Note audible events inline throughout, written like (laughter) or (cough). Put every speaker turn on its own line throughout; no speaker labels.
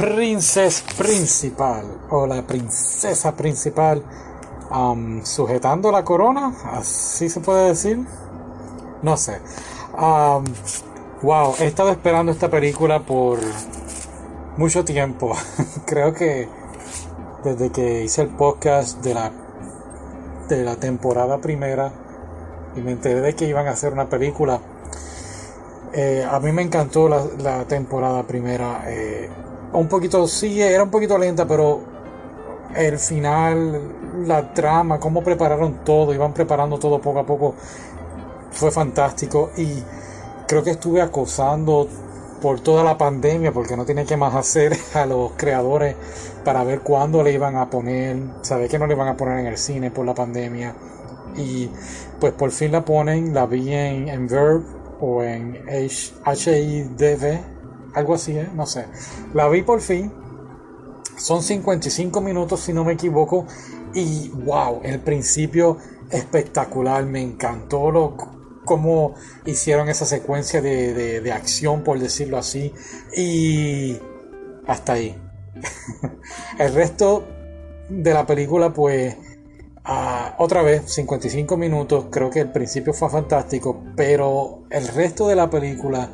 princesa principal o la princesa principal um, sujetando la corona, así se puede decir. No sé. Um, wow, he estado esperando esta película por mucho tiempo. (laughs) Creo que desde que hice el podcast de la de la temporada primera y me enteré de que iban a hacer una película. Eh, a mí me encantó la, temporada primera. Eh, un poquito, sí, era un poquito lenta, pero el final, la trama, cómo prepararon todo, iban preparando todo poco a poco, fue fantástico. Y creo que estuve acosando por toda la pandemia, porque no tenía que más hacer (laughs) a los creadores para ver cuándo le iban a poner, saber que no le iban a poner en el cine por la pandemia. Y pues por fin la ponen, la vi en, en Verb o en HIDV, algo así, ¿eh? no sé. La vi por fin. Son 55 minutos si no me equivoco. Y wow, el principio espectacular, me encantó lo cómo hicieron esa secuencia de, acción, por decirlo así. Y hasta ahí. (laughs) el resto de la película, pues, ah, otra vez, 55 minutos. Creo que el principio fue fantástico, pero el resto de la película,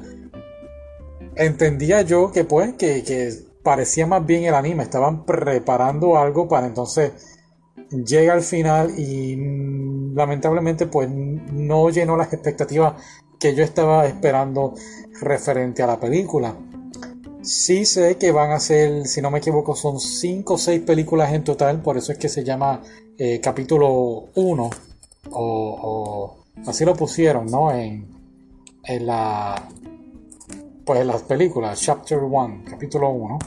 entendía yo que, pues, que, que parecía más bien el anime. Estaban preparando algo para entonces llega al final y mm, lamentablemente pues no llenó las expectativas que yo estaba esperando referente a la película. Sí sé que van a ser, si no me equivoco, son 5 o 6 películas en total, por eso es que se llama eh, capítulo 1, o, así lo pusieron, ¿no? En, en la, pues en las películas, Chapter 1, capítulo 1.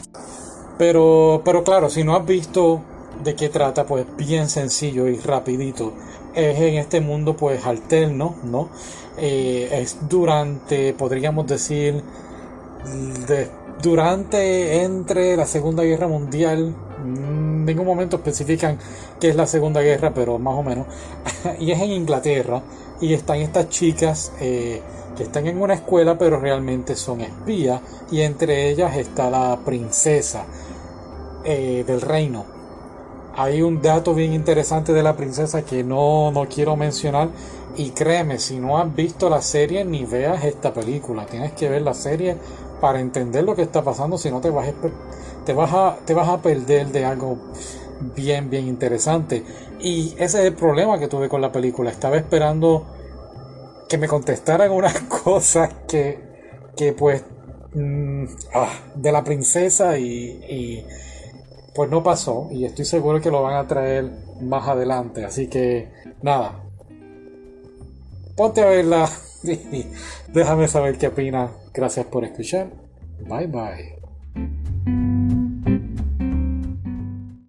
Pero, pero claro, si no has visto de qué trata, pues bien sencillo y rapidito. Es en este mundo pues alterno, ¿no? Eh, es durante, podríamos decir, durante, entre la Segunda Guerra Mundial, ningún momento especifican qué es la Segunda Guerra, pero más o menos, (laughs) y es en Inglaterra, y están estas chicas eh, que están en una escuela, pero realmente son espías, y entre ellas está la princesa eh, del reino hay un dato bien interesante de la princesa que no, no quiero mencionar. Y créeme, si no has visto la serie, ni veas esta película. Tienes que ver la serie para entender lo que está pasando. Si no, te vas a, te vas a, te vas a perder de algo bien, bien interesante. Y ese es el problema que tuve con la película. Estaba esperando que me contestaran (laughs) unas cosas que, que pues, mm, ah, de la princesa y pues no pasó y estoy seguro que lo van a traer más adelante. Así que nada, ponte a verla (laughs) y déjame saber qué opinas. Gracias por escuchar. Bye bye.